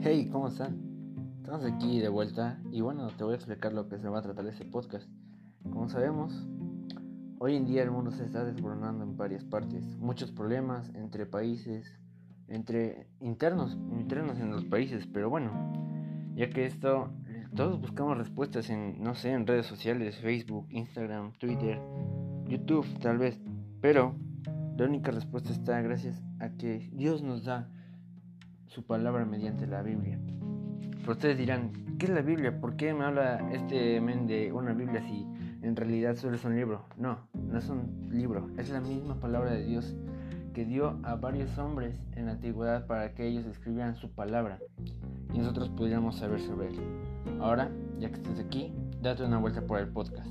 Hey, ¿cómo están? Estamos aquí de vuelta y bueno, te voy a explicar lo que se va a tratar este podcast. Como sabemos, hoy en día el mundo se está desmoronando en varias partes. Muchos problemas entre países, entre internos, internos en los países, pero bueno, ya que esto, todos buscamos respuestas en, no sé, en redes sociales, Facebook, Instagram, Twitter, YouTube, tal vez, pero la única respuesta está gracias a que Dios nos da su palabra mediante la Biblia. Pero ustedes dirán, ¿qué es la Biblia? ¿Por qué me habla este men de una Biblia si en realidad solo es un libro? No, no es un libro, es la misma palabra de Dios que dio a varios hombres en la antigüedad para que ellos escribieran su palabra y nosotros pudiéramos saber sobre él. Ahora, ya que estás aquí, date una vuelta por el podcast.